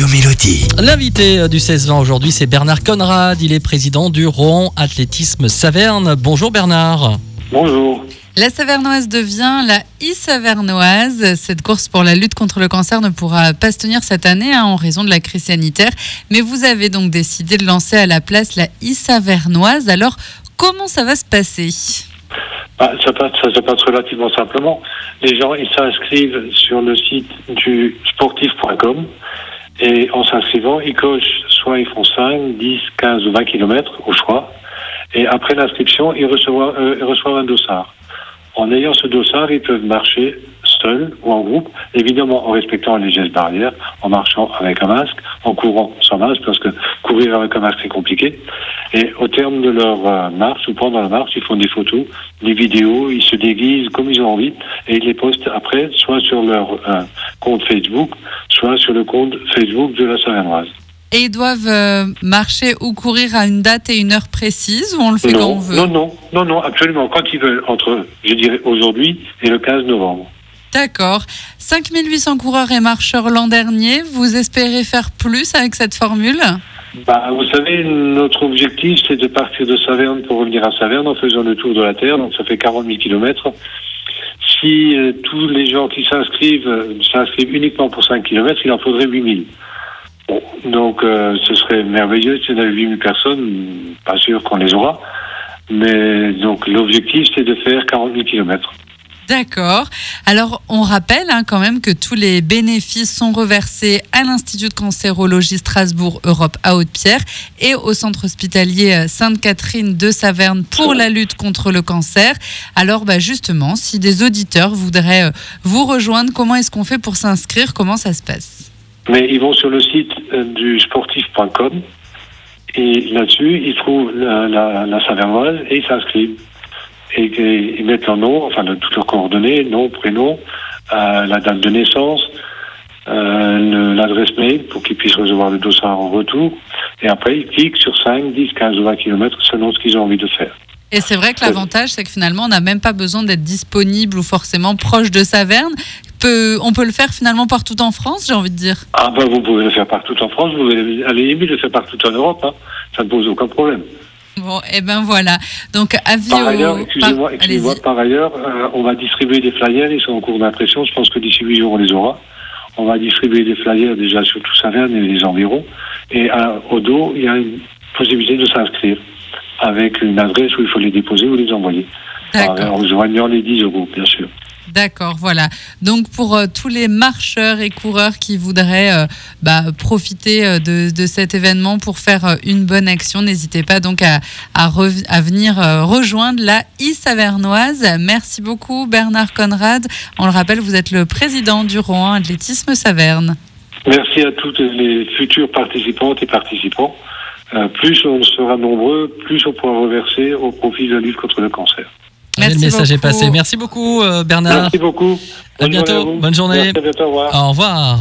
Radio Mélodie. L'invité euh, du 16-20 aujourd'hui, c'est Bernard Conrad. Il est président du Rouen Athlétisme Saverne. Bonjour Bernard. Bonjour. La Savernoise devient la e-Savernoise. Cette course pour la lutte contre le cancer ne pourra pas se tenir cette année hein, en raison de la crise sanitaire. Mais vous avez donc décidé de lancer à la place la e-Savernoise. Alors, comment ça va se passer? Bah, ça, passe, ça se passe relativement simplement. Les gens ils s'inscrivent sur le site du sportif.com et en s'inscrivant, ils cochent soit ils font 5, 10, 15 ou 20 kilomètres au choix. Et après l'inscription, ils reçoivent, euh, ils reçoivent un dossard. En ayant ce dossard, ils peuvent marcher seuls ou en groupe, évidemment en respectant les gestes barrières, en marchant avec un masque, en courant sans masque, parce que courir avec un masque c'est compliqué. Et au terme de leur euh, marche ou pendant la marche, ils font des photos, des vidéos, ils se déguisent comme ils ont envie et ils les postent après, soit sur leur euh, compte Facebook, soit sur le compte Facebook de la Savernoise. Et ils doivent euh, marcher ou courir à une date et une heure précise ou on le fait quand Non, on veut non, non, non, non, absolument. Quand ils veulent, entre, je dirais, aujourd'hui et le 15 novembre. D'accord. 5800 coureurs et marcheurs l'an dernier. Vous espérez faire plus avec cette formule? Bah, vous savez, notre objectif, c'est de partir de Saverne pour revenir à Saverne en faisant le tour de la Terre, donc ça fait 40 000 kilomètres. Si euh, tous les gens qui s'inscrivent euh, s'inscrivent uniquement pour 5 kilomètres, il en faudrait 8 000. Bon, donc euh, ce serait merveilleux si on avait 8 000 personnes, pas sûr qu'on les aura, mais donc l'objectif, c'est de faire 40 000 kilomètres. D'accord. Alors, on rappelle hein, quand même que tous les bénéfices sont reversés à l'Institut de cancérologie Strasbourg Europe à Haute-Pierre et au centre hospitalier euh, Sainte-Catherine de Saverne pour la lutte contre le cancer. Alors, bah, justement, si des auditeurs voudraient euh, vous rejoindre, comment est-ce qu'on fait pour s'inscrire? Comment ça se passe? Mais ils vont sur le site euh, du sportif.com et là-dessus, ils trouvent la, la, la Savernoise et ils s'inscrivent. Et, et ils mettent leur nom, enfin toutes leurs coordonnées, nom, prénom, euh, la date de naissance, euh, l'adresse mail pour qu'ils puissent recevoir le dossard en retour. Et après, ils cliquent sur 5, 10, 15 ou 20 kilomètres selon ce qu'ils ont envie de faire. Et c'est vrai que l'avantage, c'est que finalement, on n'a même pas besoin d'être disponible ou forcément proche de Saverne. Peut- on peut le faire finalement partout en France, j'ai envie de dire. Ah ben vous pouvez le faire partout en France, vous pouvez limite le faire partout en Europe, hein. ça ne pose aucun problème. Bon, et ben voilà. Donc, avis Par ailleurs, excusez-moi, excusez-moi, par ailleurs, euh, on va distribuer des flyers, ils sont en cours d'impression, je pense que d'ici huit jours on les aura. On va distribuer des flyers déjà sur tout Saverne et les environs. Et euh, au dos, il y a une possibilité de s'inscrire avec une adresse où il faut les déposer ou les envoyer. En rejoignant les 10 euros, bien sûr. D'accord, voilà. Donc pour euh, tous les marcheurs et coureurs qui voudraient euh, bah, profiter euh, de, cet événement pour faire une bonne action, n'hésitez pas donc à, venir rejoindre la I-Savernoise. Merci beaucoup Bernard Conrad. On le rappelle, vous êtes le président du Rouen Athlétisme Saverne. Merci à toutes les futures participantes et participants. Plus on sera nombreux, plus on pourra reverser au profit de la lutte contre le cancer. Merci le message est beaucoup. passé. Merci beaucoup euh, Bernard. Merci beaucoup. À Bonne journée bientôt. Bonne journée. Merci, à bientôt. Au revoir. Au revoir.